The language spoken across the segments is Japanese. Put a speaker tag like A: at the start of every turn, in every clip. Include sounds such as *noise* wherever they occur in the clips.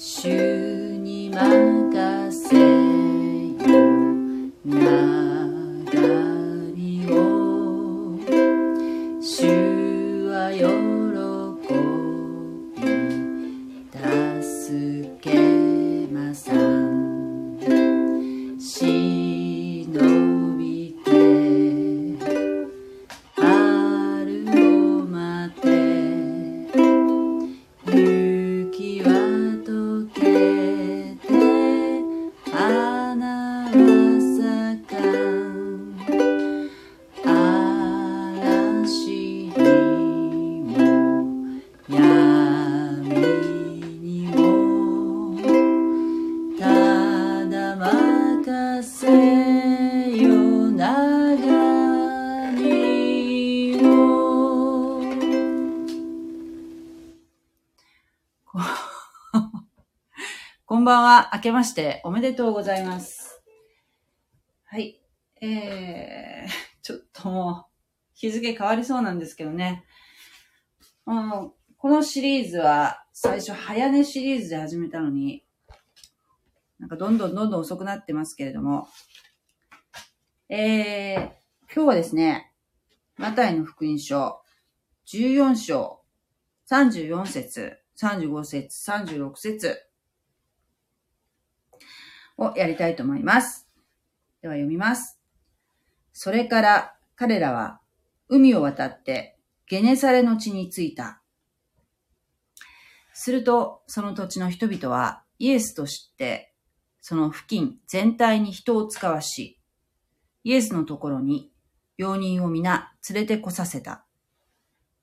A: 主に任せよ。明けましておめでとうございます。はい。えー、ちょっともう、日付変わりそうなんですけどね。うん、このシリーズは、最初、早寝シリーズで始めたのに、なんかどんどんどんどん遅くなってますけれども、えー、今日はですね、マタイの福音書、14章、34節、35節、36節をやりたいと思います。では読みます。それから彼らは海を渡ってゲネサレの地に着いた。するとその土地の人々はイエスと知ってその付近全体に人を使わし、イエスのところに病人を皆連れてこさせた。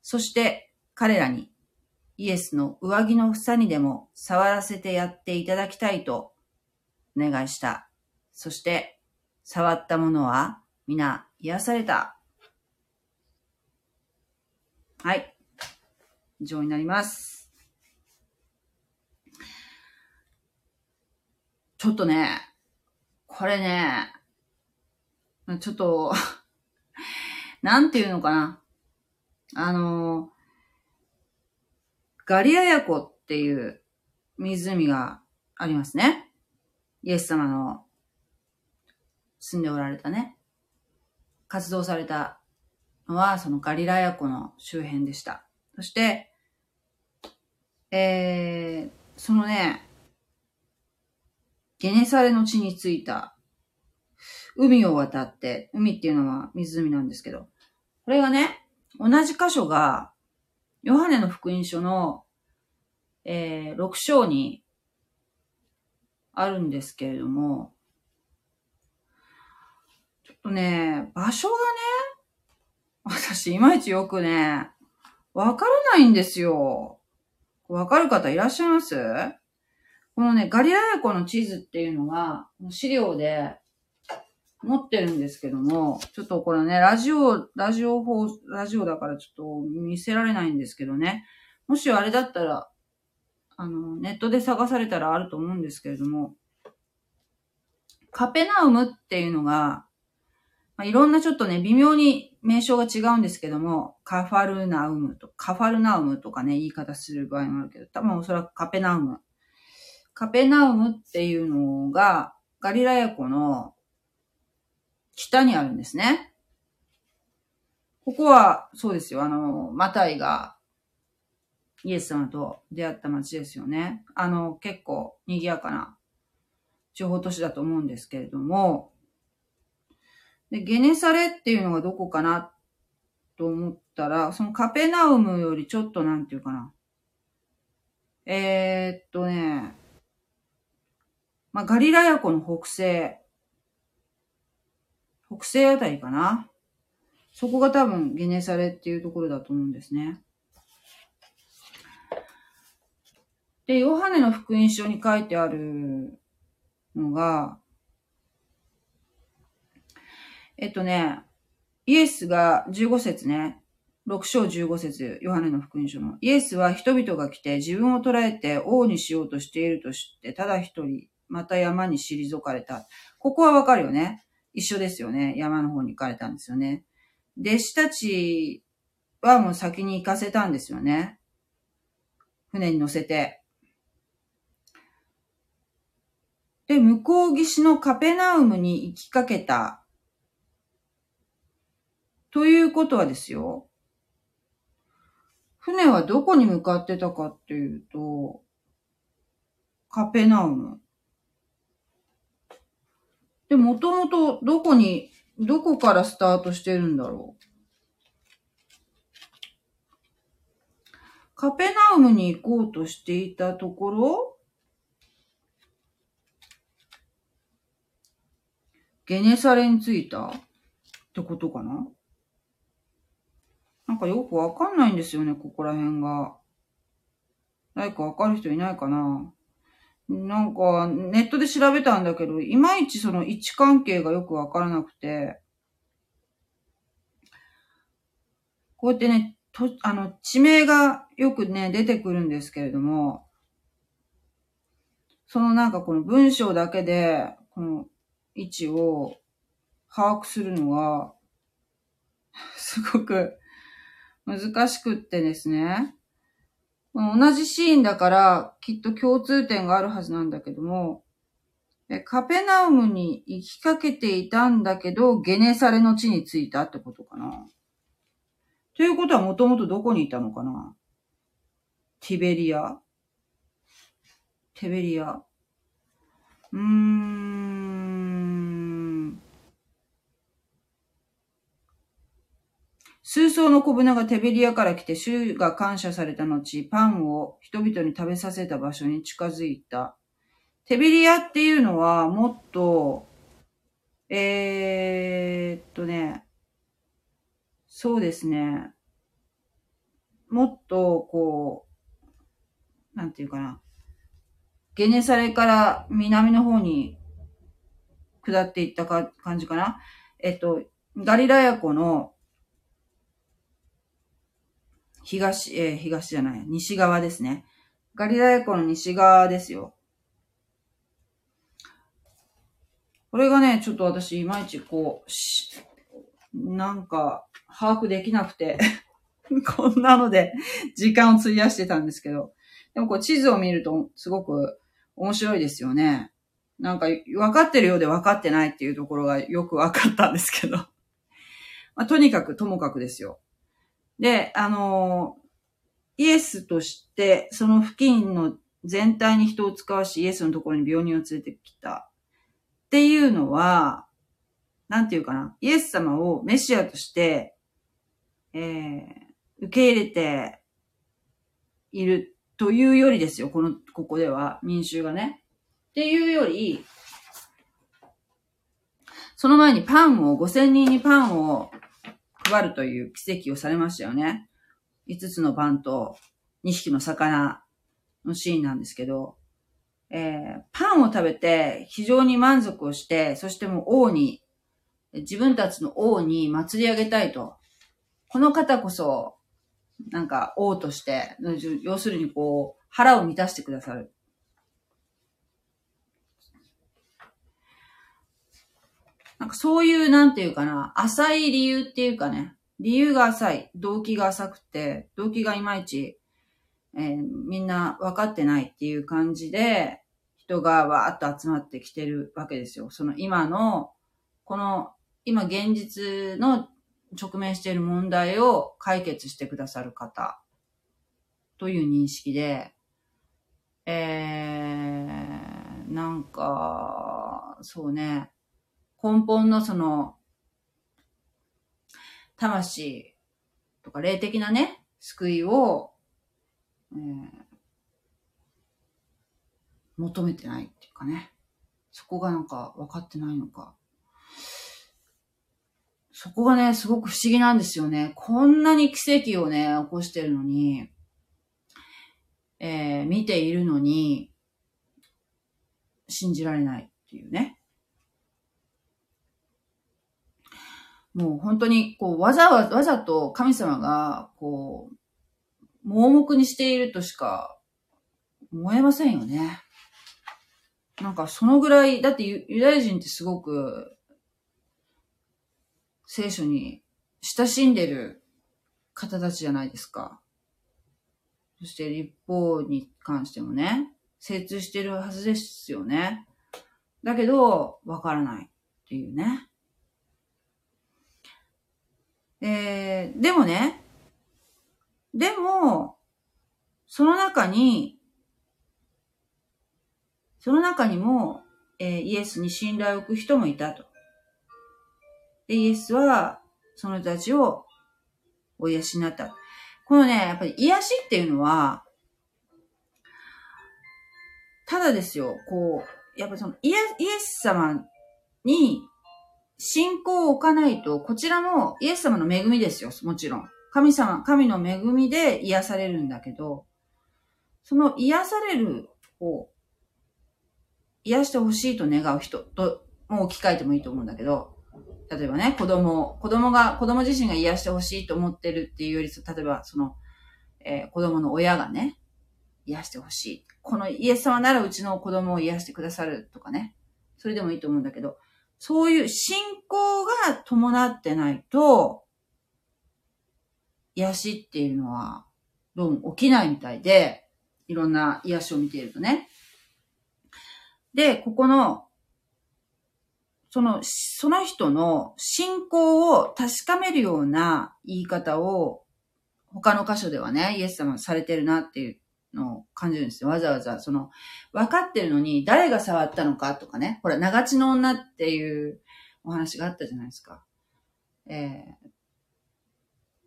A: そして彼らにイエスの上着の房にでも触らせてやっていただきたいとお願いした。そして触った者は皆癒された。はい。以上になります。ちょっとね、これね、ちょっと、*laughs* なんていうのかな。あの、ガリアヤ湖っていう湖がありますね。イエス様の住んでおられたね。活動されたのは、そのガリラヤ湖の周辺でした。そして、えー、そのね、ゲネサレの地に着いた海を渡って、海っていうのは湖なんですけど、これがね、同じ箇所が、ヨハネの福音書の、えー、6章にあるんですけれども、ちょっとね、場所がね、私いまいちよくね、わからないんですよ。わかる方いらっしゃいます？このね、ガリラヤ湖の地図っていうのが、資料で持ってるんですけども、ちょっとこれね、ラジオ、ラジオ放、ラジオだからちょっと見せられないんですけどね。もしあれだったら、あの、ネットで探されたらあると思うんですけれども、カペナウムっていうのが、まあ、いろんなちょっとね、微妙に名称が違うんですけども、カファルナウムと、カファルナウムとかね、言い方する場合もあるけど、多分おそらくカペナウム。カペナウムっていうのが、ガリラヤ湖の北にあるんですね。ここは、そうですよ、あの、マタイがイエス様と出会った街ですよね。あの、結構賑やかな地方都市だと思うんですけれども、で、ゲネサレっていうのがどこかなと思ったら、そのカペナウムよりちょっとなんていうかな。えー、っとね、まあ、ガリラヤ湖の北西、北西あたりかな。そこが多分ゲネサレっていうところだと思うんですね。で、ヨハネの福音書に書いてあるのが、えっとね、イエスが15節ね、6章15節ヨハネの福音書の。イエスは人々が来て自分を捕らえて王にしようとしていると知って、ただ一人、また山に退かれた。ここはわかるよね。一緒ですよね。山の方に行かれたんですよね。弟子たちはもう先に行かせたんですよね。船に乗せて。で、向こう岸のカペナウムに行きかけた。ということはですよ。船はどこに向かってたかっていうと、カペナウム。で、もともとどこに、どこからスタートしてるんだろう。カペナウムに行こうとしていたところ、ゲネサレに着いた？ってことかな？なんかよくわかんないんですよね、ここら辺が。誰かわかる人いないかな？なんか、ネットで調べたんだけど、いまいちその位置関係がよくわからなくて、こうやってね、と、あの、地名がよくね、出てくるんですけれども、そのなんかこの文章だけで、この位置を把握するのが、すごく難しくってですね。同じシーンだからきっと共通点があるはずなんだけども、カペナウムに行きかけていたんだけど、ゲネサレの地に着いたってことかな。ということはもともとどこにいたのかなティベリア？テベリアうーん。数層の小舟がテベリアから来て、主が感謝された後、パンを人々に食べさせた場所に近づいた。テベリアっていうのは、もっと、えー、っとね、そうですね。もっと、こう、なんていうかな。ゲネサレから南の方に下っていったか感じかな。えっと、ガリラヤ湖の東、えー、東じゃない、西側ですね。ガリラヤ湖の西側ですよ。これがね、ちょっと私、いまいちこう、なんか、把握できなくて *laughs* こんなので時間を費やしてたんですけど、でもこう地図を見るとすごく面白いですよね。なんか分かってるようで分かってないっていうところがよく分かったんですけど。まあ、とにかくともかくですよ。で、あのイエスとして、その付近の全体に人を使わし、イエスのところに病人を連れてきた。っていうのは、なんていうかな。イエス様をメシアとして、えー、受け入れているというよりですよ、この、ここでは、民衆がね。っていうより、その前にパンを、5000人にパンを配るという奇跡をされましたよね。5つのパンと2匹の魚のシーンなんですけど、えー、パンを食べて非常に満足をして、そしてもう王に、自分たちの王に祭り上げたいと。この方こそなんか王として、要するにこう、腹を満たしてくださる。なんかそういう、なんていうかな、浅い理由っていうかね、理由が浅い、動機が浅くて、動機がいまいち、えー、みんな分かってないっていう感じで、人がわーっと集まってきてるわけですよ。その今の、この、今現実の直面している問題を解決してくださる方という認識で、えー、なんか、そうね、根本のその、魂とか霊的なね、救いを、えー、求めてないっていうかね、そこがなんか分かってないのか。そこがね、すごく不思議なんですよね。こんなに奇跡をね、起こしてるのに、えー、見ているのに、信じられないっていうね。もう本当に、こう、わざわざ、わざと神様が、こう、盲目にしているとしか思えませんよね。なんかそのぐらい、だってユダヤ人ってすごく聖書に親しんでる方たちじゃないですか。そして立法に関してもね、精通してるはずですよね。だけど、わからないっていうね。えー、でもね、でも、その中に、その中にも、えー、イエスに信頼を置く人もいたと。で、イエスは、その人たちをお癒しになった。このね、やっぱり癒しっていうのは、ただですよ、こう、やっぱりそのイエス様に信仰を置かないと、こちらもイエス様の恵みですよ、もちろん。神様、神の恵みで癒されるんだけど、その癒されるを、癒してほしいと願う人と、もう置き換えてもいいと思うんだけど、例えばね、子供、子供が、子供自身が癒してほしいと思ってるっていうより、例えばその、えー、子供の親がね、癒してほしい。このイエス様ならうちの子供を癒してくださるとかね。それでもいいと思うんだけど、そういう信仰が伴ってないと、癒しっていうのは、どうも起きないみたいで、いろんな癒しを見ているとね。で、ここの、その、その人の信仰を確かめるような言い方を、他の箇所ではね、イエス様されてるなっていうの感じるんですよ。わざわざ、その、分かってるのに誰が触ったのかとかね。ほら、長地の女っていうお話があったじゃないですか。えー、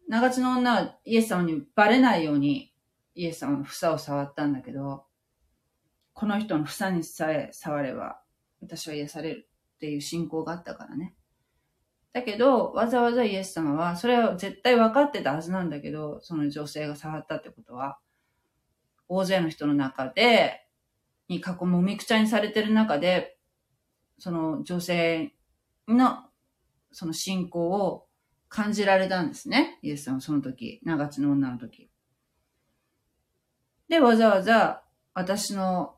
A: 長地の女はイエス様にバレないようにイエス様の房を触ったんだけど、この人の房にさえ触れば私は癒されるっていう信仰があったからね。だけど、わざわざイエス様は、それは絶対分かってたはずなんだけど、その女性が触ったってことは、大勢の人の中で、に囲むみくちゃにされてる中で、その女性の、その信仰を感じられたんですね。イエスさんはその時、長津の女の時。で、わざわざ私の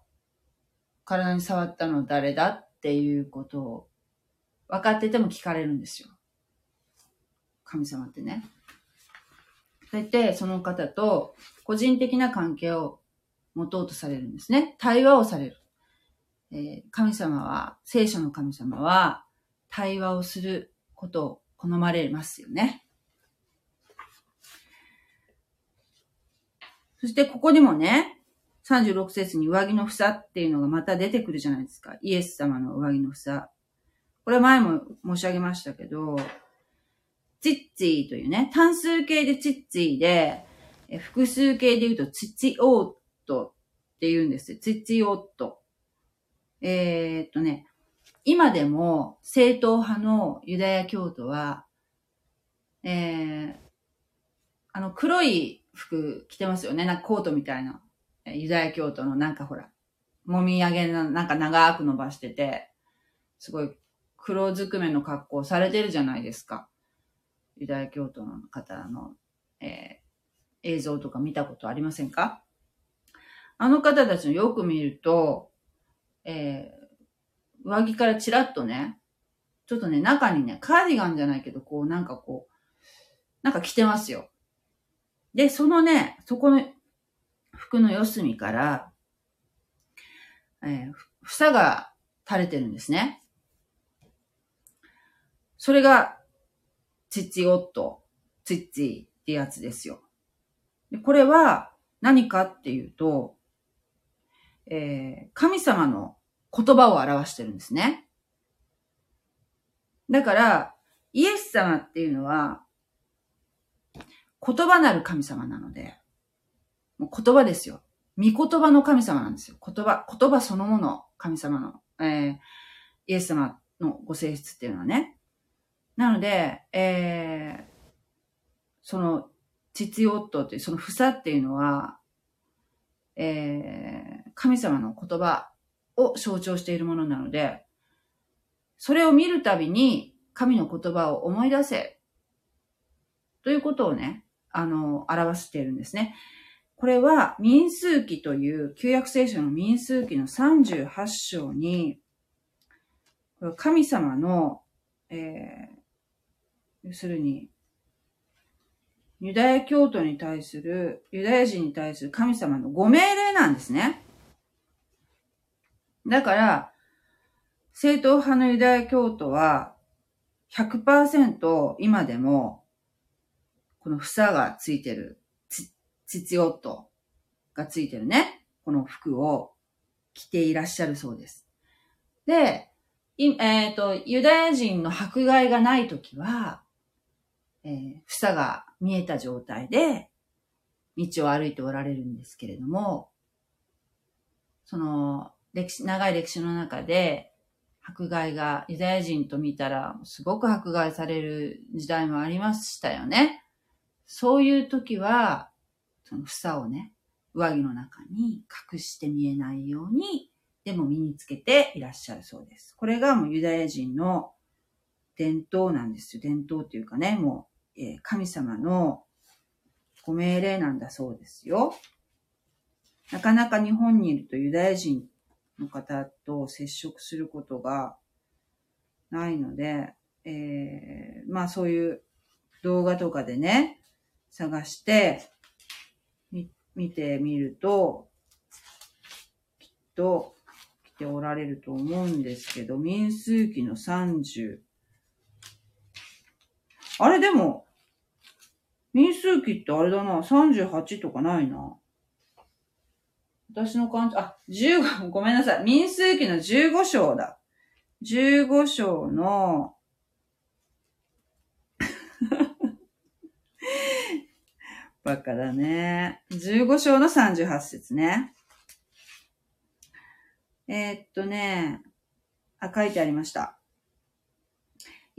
A: 体に触ったのは誰だっていうことを分かってても聞かれるんですよ。神様ってね。そうやってその方と個人的な関係を持とうとされるんですね。対話をされる。えー、神様は、聖書の神様は、対話をすることを好まれますよね。そしてここにもね、36節に上着の房っていうのがまた出てくるじゃないですか。イエス様の上着の房。これ前も申し上げましたけど、チッツィというね、単数形でチッツィで、複数形で言うとチッチオートって言うんですよ。ツィッチオット。えー、っとね、今でも正統派のユダヤ教徒は、えー、あの黒い服着てますよね。なんかコートみたいな。ユダヤ教徒のなんかほら、もみあげな、なんか長く伸ばしてて、すごい黒ずくめの格好されてるじゃないですか。ユダヤ教徒の方の、えー、映像とか見たことありませんか？あの方たちのよく見ると、えー、上着からチラッとね、ちょっとね、中にね、カーディガンじゃないけど、こう、なんかこう、なんか着てますよ。で、そのね、そこの服の四隅から、えー、房が垂れてるんですね。それが、チッチオット、チッチってやつですよ。でこれは何かっていうと、えー、神様の言葉を表してるんですね。だから、イエス様っていうのは、言葉なる神様なので、もう言葉ですよ。御言葉の神様なんですよ。言葉、言葉そのもの、神様の、えー、イエス様のご性質っていうのはね。なので、えー、その、実用夫という、その房っていうのは、えー、神様の言葉を象徴しているものなので、それを見るたびに神の言葉を思い出せということをね、あの、表しているんですね。これは民数記という旧約聖書の民数記の38章に、神様の、えー、要するに、ユダヤ教徒に対する、ユダヤ人に対する神様のご命令なんですね。だから、正統派のユダヤ教徒は100%今でもこの房がついてる、つ、つつよとがついてるね、この服を着ていらっしゃるそうです。で、えっ、ー、と、ユダヤ人の迫害がないときは、えー、房が見えた状態で道を歩いておられるんですけれども、その、歴史、長い歴史の中で、迫害がユダヤ人と見たら、すごく迫害される時代もありましたよね。そういう時は、その房をね、上着の中に隠して見えないように、でも身につけていらっしゃるそうです。これがもうユダヤ人の伝統なんですよ。伝統っていうかね、もう、え、神様のご命令なんだそうですよ。なかなか日本にいるとユダヤ人の方と接触することがないので、えー、まあそういう動画とかでね、探して見てみると、きっと来ておられると思うんですけど、民数記の30。あれでも、民数記ってあれだな、38とかないな。私の感じ、あ、15、*laughs* ごめんなさい。民数記の15章だ。15章の *laughs* バカだね。15章の38節ね。えー、っとね、あ、書いてありました。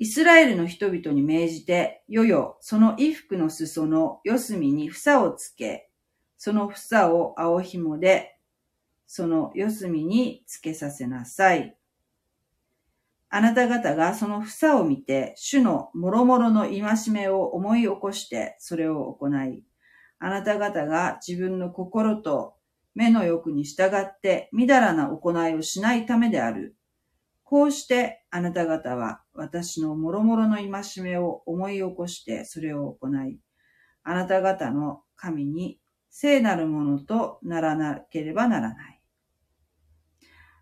A: イスラエルの人々に命じて、よよ、その衣服の裾の四隅に房をつけ、その房を青紐で、その四隅につけさせなさい。あなた方がその房を見て、主の諸々の戒めを思い起こして、それを行い、あなた方が自分の心と目の欲に従ってみだらな行いをしないためである。こうしてあなた方は私の諸々の戒めを思い起こしてそれを行い、あなた方の神に聖なるものとならなければならない。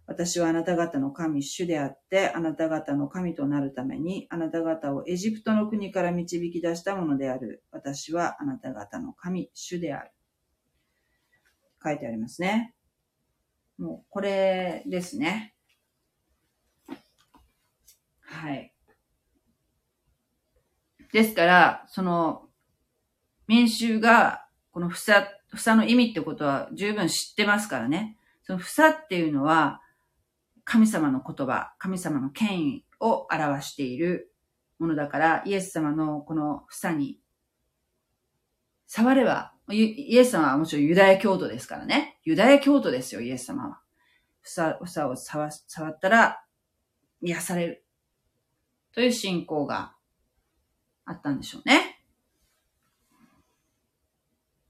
A: 私はあなた方の神主であって、あなた方の神となるために、あなた方をエジプトの国から導き出したものである。私はあなた方の神主である。書いてありますね。もう、これですね。はい。ですから、その、民衆が、この房、房の意味ってことは十分知ってますからね。その房っていうのは、神様の言葉、神様の権威を表しているものだから、イエス様のこの房に触れば、イエス様はもちろんユダヤ教徒ですからね。ユダヤ教徒ですよ、イエス様は。房、房を触触ったら癒される。という信仰があったんでしょうね。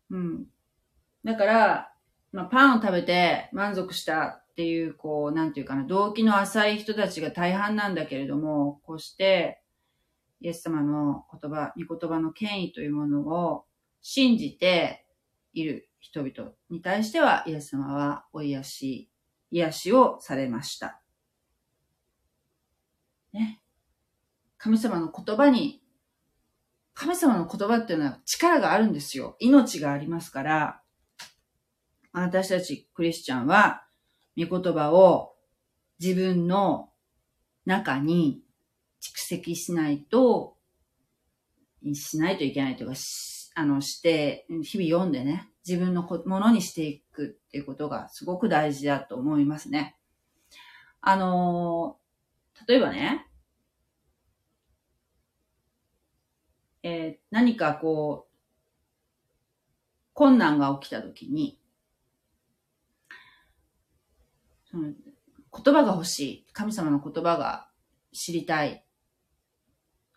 A: うん。だから、まあ、パンを食べて満足したっていう、こう、なんていうかな、動機の浅い人たちが大半なんだけれども、こうして、イエス様の言葉、御言葉の権威というものを信じている人々に対しては、イエス様はお癒し、癒しをされました。ね。神様の言葉に、神様の言葉っていうのは力があるんですよ。命がありますから、私たちクリスチャンは、御言葉を自分の中に蓄積しないと、しないといけないというか、あの、して、日々読んでね、自分のものにしていくっていうことがすごく大事だと思いますね。あの例えばね、えー、何かこう、困難が起きたときに、言葉が欲しい。神様の言葉が知りたい。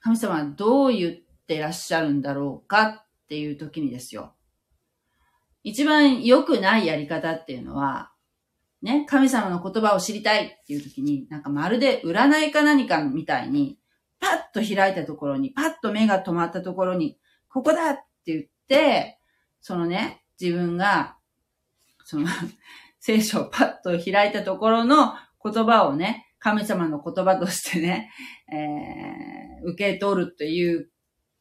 A: 神様はどう言ってらっしゃるんだろうかっていう時にですよ。一番良くないやり方っていうのは、ね、神様の言葉を知りたいっていう時に、なんかまるで占いか何かみたいに、パッと開いたところに、パッと目が止まったところに、ここだって言って、そのね、自分が、その *laughs* 聖書をパッと開いたところの言葉をね、神様の言葉としてね、えー、受け取るという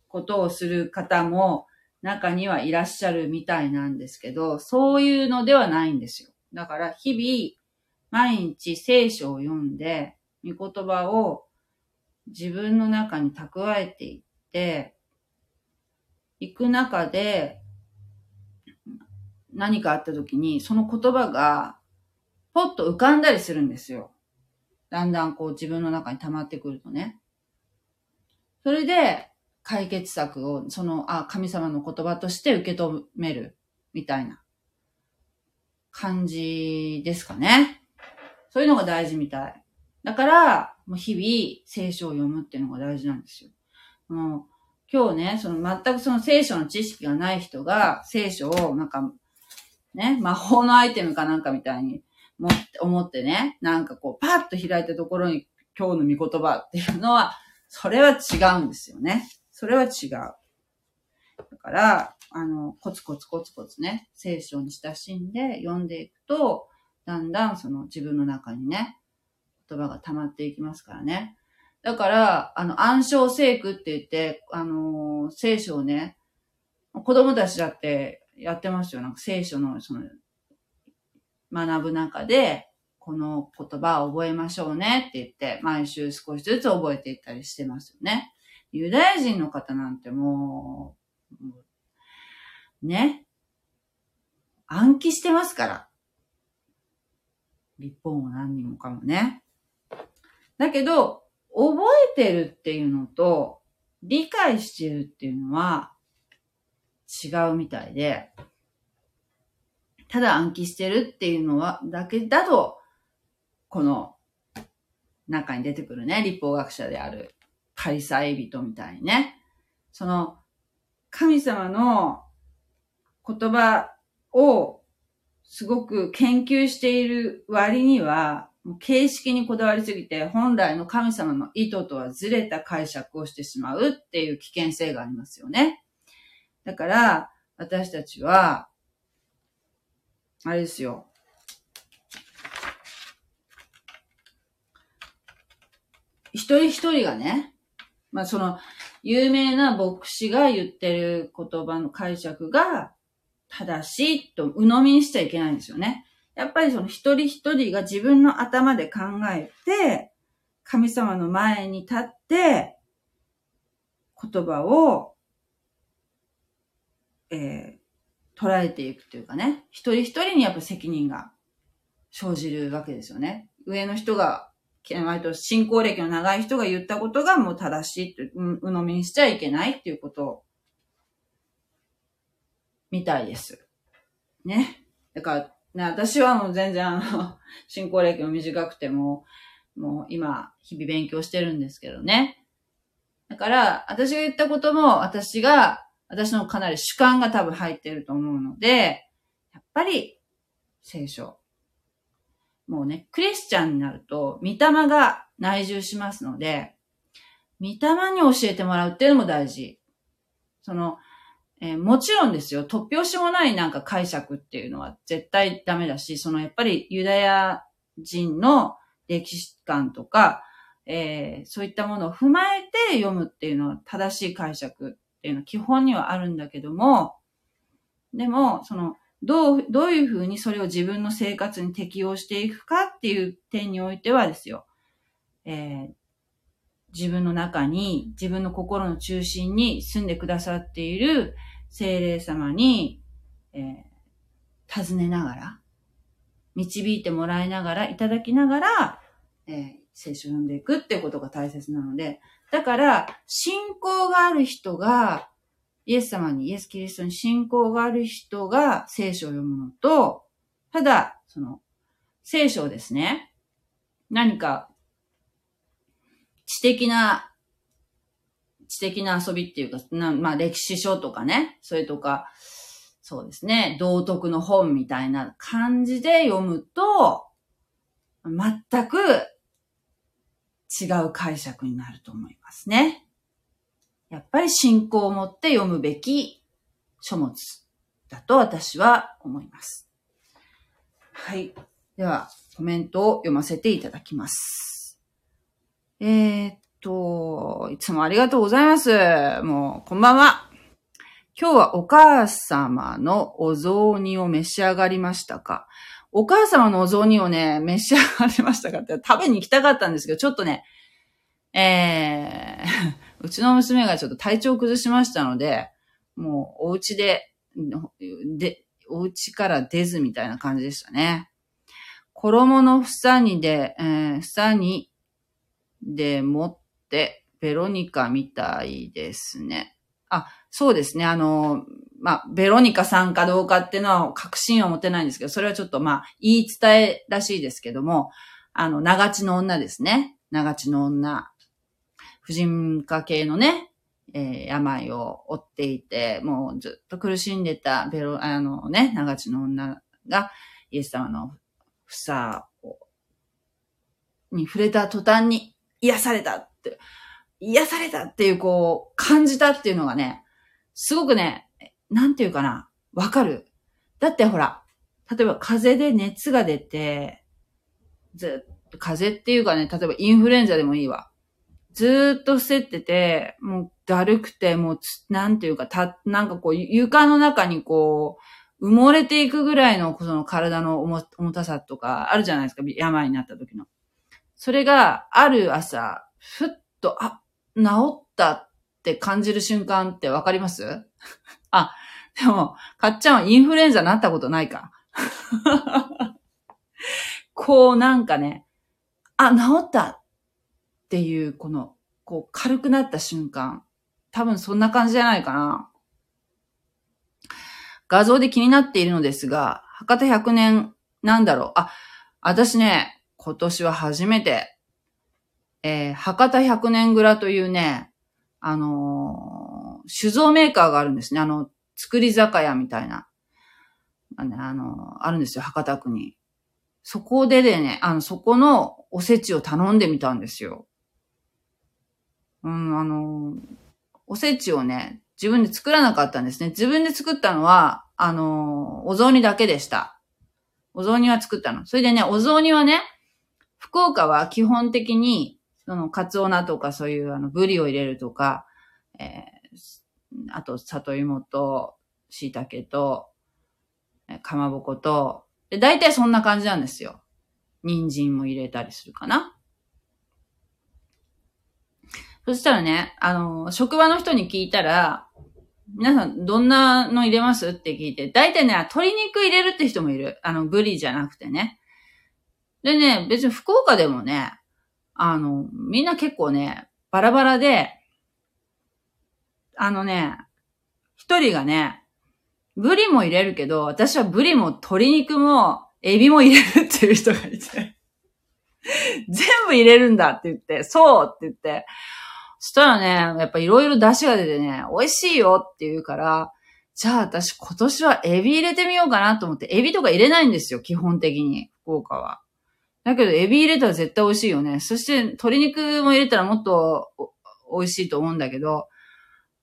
A: ことをする方も中にはいらっしゃるみたいなんですけど、そういうのではないんですよ。だから日々、毎日聖書を読んで、御言葉を自分の中に蓄えていって、行く中で、何かあった時に、その言葉が、ポッと浮かんだりするんですよ。だんだんこう自分の中に溜まってくるとね。それで、解決策を、その、あ、神様の言葉として受け止める、みたいな感じですかね。そういうのが大事みたい。だから、もう日々聖書を読むっていうのが大事なんですよ。もう今日ね、その全くその聖書の知識がない人が聖書をなんか、ね、魔法のアイテムかなんかみたいに思って思ってね、なんかこうパッと開いたところに今日の御言葉っていうのは、それは違うんですよね。それは違う。だから、あの、コツコツコツコツね、聖書に親しんで読んでいくと、だんだんその自分の中にね、言葉が溜まっていきますからね。だから、あの、暗唱聖句って言って、あのー、聖書をね、子供たちだってやってますよ。なんか聖書の、その、学ぶ中で、この言葉を覚えましょうねって言って、毎週少しずつ覚えていったりしてますよね。ユダヤ人の方なんてもう、ね、暗記してますから。立法も何人もかもね。だけど、覚えてるっていうのと、理解してるっていうのは違うみたいで、ただ暗記してるっていうのは、だけだと、この中に出てくるね、立法学者である開催人みたいにね、その神様の言葉をすごく研究している割には、形式にこだわりすぎて、本来の神様の意図とはずれた解釈をしてしまうっていう危険性がありますよね。だから、私たちは、あれですよ。一人一人がね、まあその、有名な牧師が言ってる言葉の解釈が正しいと鵜呑みにしちゃいけないんですよね。やっぱりその一人一人が自分の頭で考えて、神様の前に立って、言葉を、えー、捉えていくというかね、一人一人にやっぱ責任が生じるわけですよね。上の人が、割と信仰歴の長い人が言ったことがもう正しいと、う鵜呑みにしちゃいけないっていうことみたいです。ね。だから、ね、私はもう全然あの、*laughs* 進行歴も短くても、もう今、日々勉強してるんですけどね。だから、私が言ったことも、私が、私のかなり主観が多分入ってると思うので、やっぱり、聖書。もうね、クリスチャンになると、御霊が内住しますので、御霊に教えてもらうっていうのも大事。その、えー、もちろんですよ、突拍子もないなんか解釈っていうのは絶対ダメだし、そのやっぱりユダヤ人の歴史観とか、えー、そういったものを踏まえて読むっていうのは正しい解釈っていうのは基本にはあるんだけども、でも、その、どう、どういうふうにそれを自分の生活に適用していくかっていう点においてはですよ、えー、自分の中に、自分の心の中心に住んでくださっている精霊様に、えー、尋ねながら、導いてもらいながら、いただきながら、えー、聖書を読んでいくっていうことが大切なので、だから、信仰がある人が、イエス様に、イエス・キリストに信仰がある人が聖書を読むのと、ただ、その、聖書をですね、何か、知的な知的な遊びっていうか、まあ歴史書とかね、それとか、そうですね、道徳の本みたいな感じで読むと、全く違う解釈になると思いますね。やっぱり信仰を持って読むべき書物だと私は思います。はい。では、コメントを読ませていただきます。えー、と、いつもありがとうございます。もう、こんばんは。今日はお母様のお雑煮を召し上がりましたか？お母様のお雑煮をね、召し上がりましたかって食べに行きたかったんですけど、ちょっとね、えー、*laughs* うちの娘がちょっと体調崩しましたので、もうお家で、で、お家から出ずみたいな感じでしたね。衣の房にで、えー、房にで持っ、ベロニカみたいですね。あ、そうですね。あの、まあ、ベロニカさんかどうかっていうのは確信は持てないんですけど、それはちょっとまあ、言い伝えらしいですけども、あの、長地の女ですね。長地の女。婦人科系のね、えー、病を負っていて、もうずっと苦しんでたベロ、あのね、長地の女が、イエス様の房を、に触れた途端に癒されたって、癒されたっていうこう、感じたっていうのがね、すごくね、なんていうかな、わかる。だってほら、例えば風邪で熱が出て、ずっと風邪っていうかね、例えばインフルエンザでもいいわ。ずっと伏せてて、もうだるくて、もうなんていうか、た、なんかこう、床の中にこう、埋もれていくぐらいの、その体の重たさとかあるじゃないですか、病になった時の。それが、ある朝、ふっと、あ、治ったって感じる瞬間ってわかります？*laughs* あ、でも、かっちゃんはインフルエンザになったことないか。*laughs* こうなんかね、あ、治ったっていう、この、こう軽くなった瞬間。多分そんな感じじゃないかな。画像で気になっているのですが、博多100年なんだろう。あ、私ね、今年は初めて、えー、博多100年蔵というね、あのー、酒造メーカーがあるんですね。あの、作り酒屋みたいな。あの、あるんですよ、博多区に。そこででね、あの、そこのおせちを頼んでみたんですよ。うん、あの、おせちをね、自分で作らなかったんですね。自分で作ったのは、あの、お雑煮だけでした。お雑煮は作ったの。それでね、お雑煮はね、福岡は基本的に、その、カツオナとかそういう、あの、ブリを入れるとか、えー、あと、里芋と、椎茸と、かまぼこと、で、大体そんな感じなんですよ。人参も入れたりするかな。そしたらね、あの、職場の人に聞いたら、皆さんどんなの入れますって聞いて、大体ね、鶏肉入れるって人もいる。あの、ブリじゃなくてね。でね、別に福岡でもね、あの、みんな結構ね、バラバラで、あのね、一人がね、ブリも入れるけど、私はブリも鶏肉もエビも入れるっていう人がいて、全部入れるんだって言って、そうって言って、そしたらね、やっぱいろいろ出汁が出てね、美味しいよって言うから、じゃあ私今年はエビ入れてみようかなと思って、エビとか入れないんですよ、基本的に、福岡は。だけど、エビ入れたら絶対美味しいよね。そして、鶏肉も入れたらもっと美味しいと思うんだけど、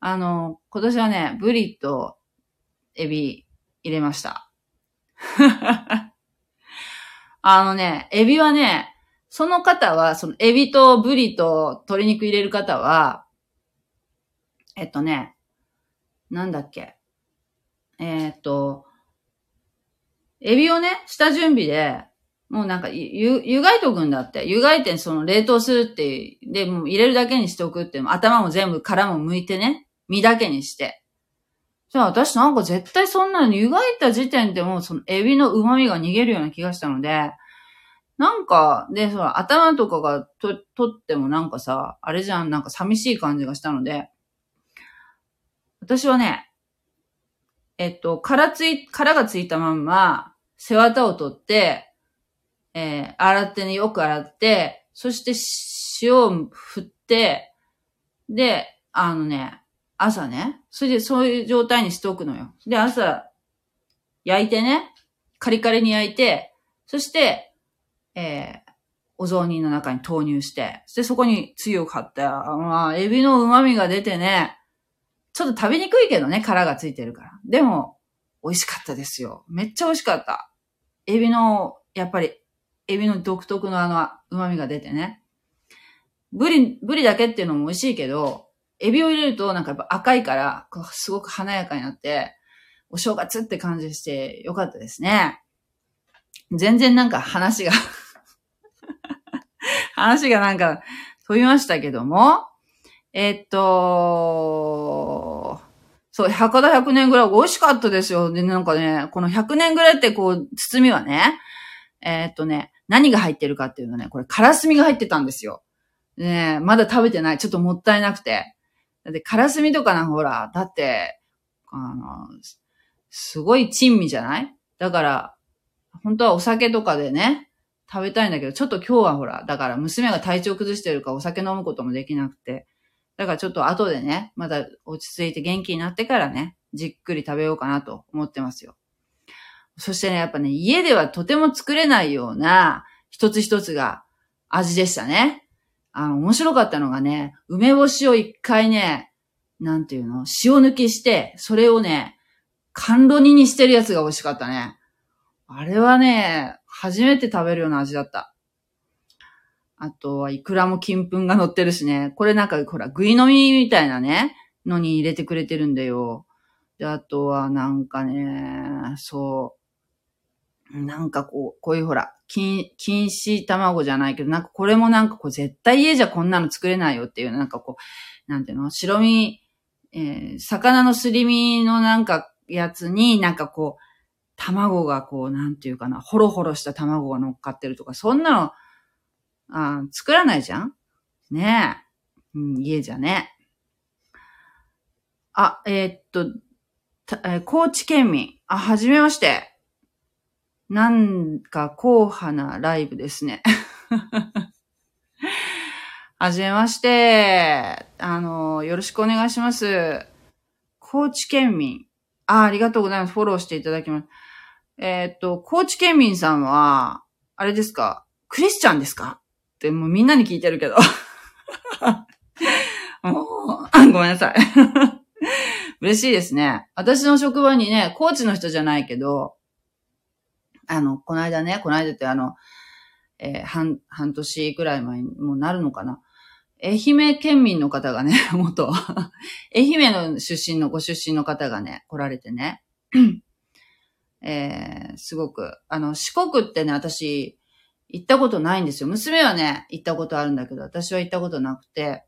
A: あの、今年はね、ブリとエビ入れました。*laughs* あのね、エビはね、その方は、そのエビとブリと鶏肉入れる方は、えっとね、なんだっけ。えー、っと、エビをね、下準備で、もうなんか、ゆ、湯がいとくんだって。湯がいてその冷凍するって、で、もう入れるだけにしておくって、頭も全部殻も剥いてね、身だけにして。じゃあ私なんか絶対そんなの湯がいた時点でもうそのエビの旨味が逃げるような気がしたので、なんか、で、その頭とかがと、取ってもなんかさ、あれじゃん、なんか寂しい感じがしたので、私はね、えっと、殻つい、殻がついたまんま、背わたを取って、えー、洗ってね、よく洗って、そして塩を振って、で、あのね、朝ね、それでそういう状態にしておくのよ。で、朝、焼いてね、カリカリに焼いて、そして、えー、お雑煮の中に投入して、そしてそこにつゆを買って、まあ、エビの旨味が出てね、ちょっと食べにくいけどね、殻がついてるから。でも、美味しかったですよ。めっちゃ美味しかった。エビの、やっぱり、エビの独特のあの、旨味が出てね。ブリ、ブリだけっていうのも美味しいけど、エビを入れるとなんかやっぱ赤いから、すごく華やかになって、お正月って感じしてよかったですね。全然なんか話が *laughs* 話がなんか飛びましたけども、えっと、そう、博多100年ぐらい美味しかったですよ。で、なんかね、この100年ぐらいってこう、包みはね、え、っとね、何が入ってるかっていうのね、これ、カラスミが入ってたんですよ。ねまだ食べてない。ちょっともったいなくて。だって、カラスミとかなほら、だって、あの、すごい珍味じゃない？だから、本当はお酒とかでね、食べたいんだけど、ちょっと今日はほら、だから娘が体調崩してるからお酒飲むこともできなくて、だからちょっと後でね、まだ落ち着いて元気になってからね、じっくり食べようかなと思ってますよ。そしてね、やっぱね、家ではとても作れないような一つ一つが味でしたね。あの、面白かったのがね、梅干しを一回ね、なんていうの塩抜きして、それをね、甘露煮にしてるやつが美味しかったね。あれはね、初めて食べるような味だった。あとは、イクラも金粉が乗ってるしね。これなんか、ほら、グイ飲みみたいなね、のに入れてくれてるんだよ。で、あとは、なんかね、そう。なんかこう、こういうほら、禁、禁止卵じゃないけど、なんかこれもなんかこう、絶対家じゃこんなの作れないよっていう、なんかこう、なんていうの？白身、えー、魚のすり身のなんかやつになんかこう、卵がこう、なんていうかな、ホロホロした卵が乗っかってるとか、そんなの、あ作らないじゃん？ねえ。うん、家じゃね。あ、えー、っと、えー、高知県民。あ、はじめまして。なんか、硬派なライブですね。*laughs* はじめまして。あの、よろしくお願いします。高知県民。あ、ありがとうございます。フォローしていただきます。えー、っと、高知県民さんは、あれですか？クリスチャンですか？ってもうみんなに聞いてるけど。*laughs* もう、ごめんなさい。*laughs* 嬉しいですね。私の職場にね、高知の人じゃないけど、あの、この間ね、この間ってあの、えー、半、半年くらい前にもうなるのかな。愛媛県民の方がね、*laughs* 元、愛媛の出身のご出身の方がね、来られてね、えー、すごく、あの、四国ってね、私、行ったことないんですよ。娘はね、行ったことあるんだけど、私は行ったことなくて、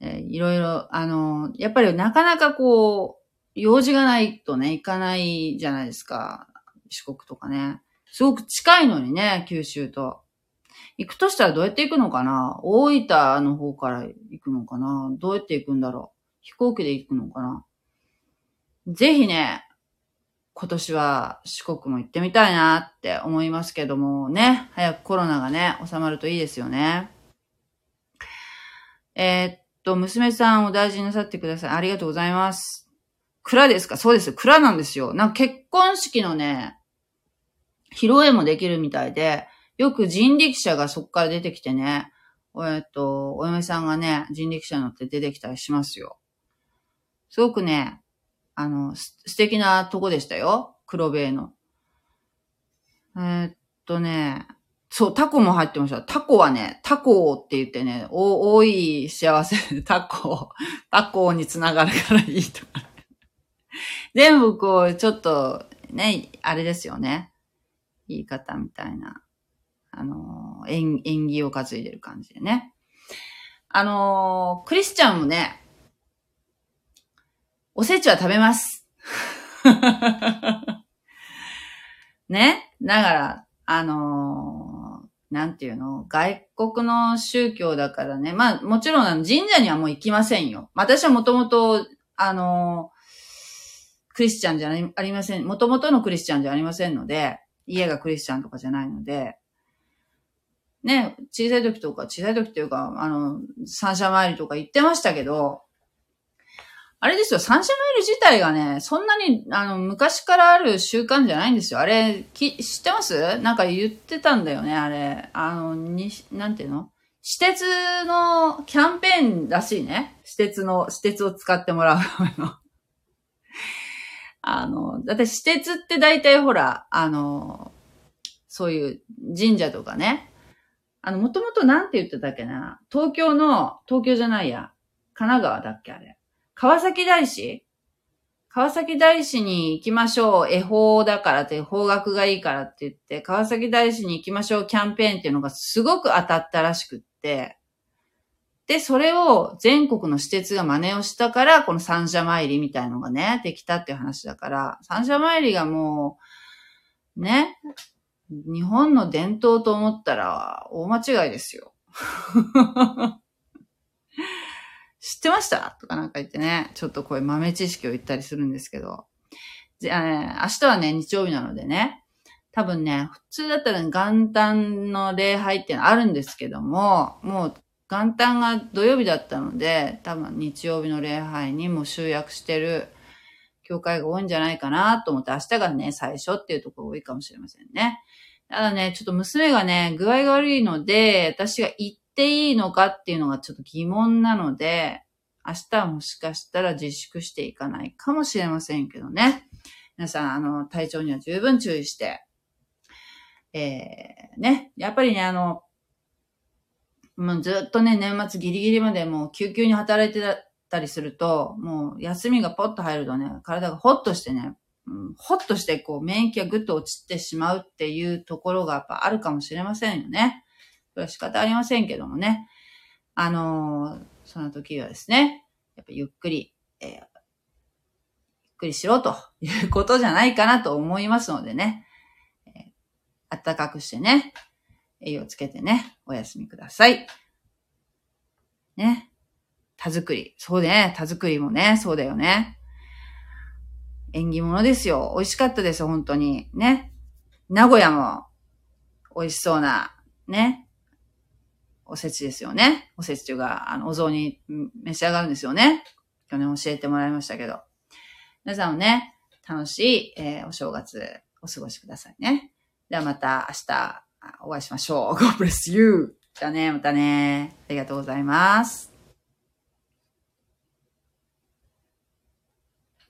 A: えー、いろいろ、あの、やっぱりなかなかこう、用事がないとね、行かないじゃないですか。四国とかね。すごく近いのにね、九州と。行くとしたらどうやって行くのかな？大分の方から行くのかな？どうやって行くんだろう？飛行機で行くのかな？ぜひね、今年は四国も行ってみたいなって思いますけどもね、早くコロナがね、収まるといいですよね。えー、っと、娘さんお大事になさってください。ありがとうございます。蔵ですか？そうです。蔵なんですよ。なんか結婚式のね、披露宴もできるみたいで、よく人力車がそっから出てきてね、えっと、お嫁さんがね、人力車に乗って出てきたりしますよ。すごくね、あの、素敵なとこでしたよ。黒部の。えー、っとね、そう、タコも入ってました。タコはね、タコって言ってね、お、多い幸せ、タコ、タコにつながるからいいとか。全部こう、ちょっと、ね、あれですよね。言い方みたいな。あの、縁、縁起を担いでる感じでね。あの、クリスチャンもね、おせちは食べます。*laughs* ね？だから、あのー、なんていうの？外国の宗教だからね。まあ、もちろん神社にはもう行きませんよ。私はもともと、あの、クリスチャンじゃありません。もともとのクリスチャンじゃありませんので、家がクリスチャンとかじゃないので、ね、小さい時とか、小さい時っていうか、あの、三社参りとか行ってましたけど、あれですよ、三者メール自体がね、そんなに、あの、昔からある習慣じゃないんですよ。あれ、き、知ってます？なんか言ってたんだよね、あれ。あの、に、なんていうの？私鉄のキャンペーンらしいね。私鉄の、私鉄を使ってもらうの。あの、だって私鉄って大体ほら、あの、そういう神社とかね、あの、もともとなんて言ってたっけな。東京の、東京じゃないや。神奈川だっけあれ。川崎大師？川崎大師に行きましょう。恵方だからって、方角がいいからって言って、川崎大師に行きましょうキャンペーンっていうのがすごく当たったらしくって、で、それを全国の私鉄が真似をしたから、この三社参りみたいのがね、できたっていう話だから、三社参りがもう、ね、日本の伝統と思ったら大間違いですよ。*laughs* 知ってました？とかなんか言ってね、ちょっとこういう豆知識を言ったりするんですけど。じゃあ、明日はね、日曜日なのでね、多分ね、普通だったら元旦の礼拝ってのあるんですけども、もう元旦が土曜日だったので、多分日曜日の礼拝にも集約してる教会が多いんじゃないかなと思って、明日がね、最初っていうところ多いかもしれませんね。ただね、ちょっと娘がね、具合が悪いので、私が行っていいのかっていうのがちょっと疑問なので、明日はもしかしたら自粛していかないかもしれませんけどね。皆さん、あの、体調には十分注意して、えー、ね、やっぱりね、あの、もうずっとね、年末ギリギリまでもう救急に働いてたりすると、もう休みがポッと入るとね、体がホッとしてね、うん、ホッとしてこう免疫がぐっと落ちてしまうっていうところがやっぱあるかもしれませんよね。それは仕方ありませんけどもね。あのー、その時はですね、やっぱゆっくり、えー、ゆっくりしろということじゃないかなと思いますのでね。えー、暖かくしてね、栄養つけてね、お休みください。ね。田作り。そうね。田作りもね、そうだよね。縁起物ですよ。美味しかったです本当に。ね。名古屋も美味しそうな、ね。おせちですよね。おせちというか、あの、お雑煮召し上がるんですよね。去年教えてもらいましたけど。皆さんもね、楽しい、えー、お正月お過ごしくださいね。ではまた明日お会いしましょう。*laughs* God bless you! じゃあね、またね。ありがとうございます。